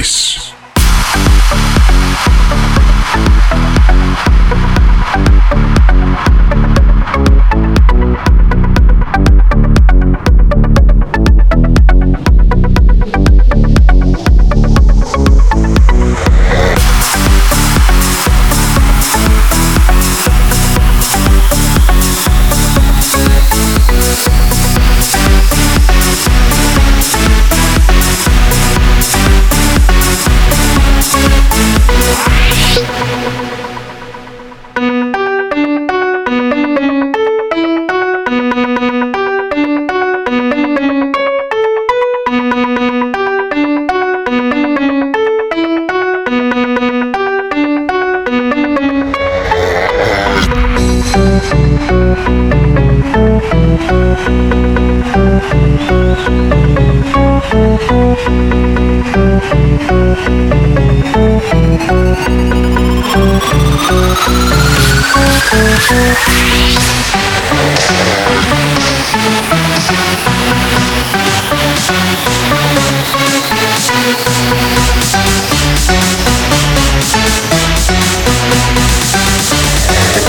this.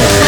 Thank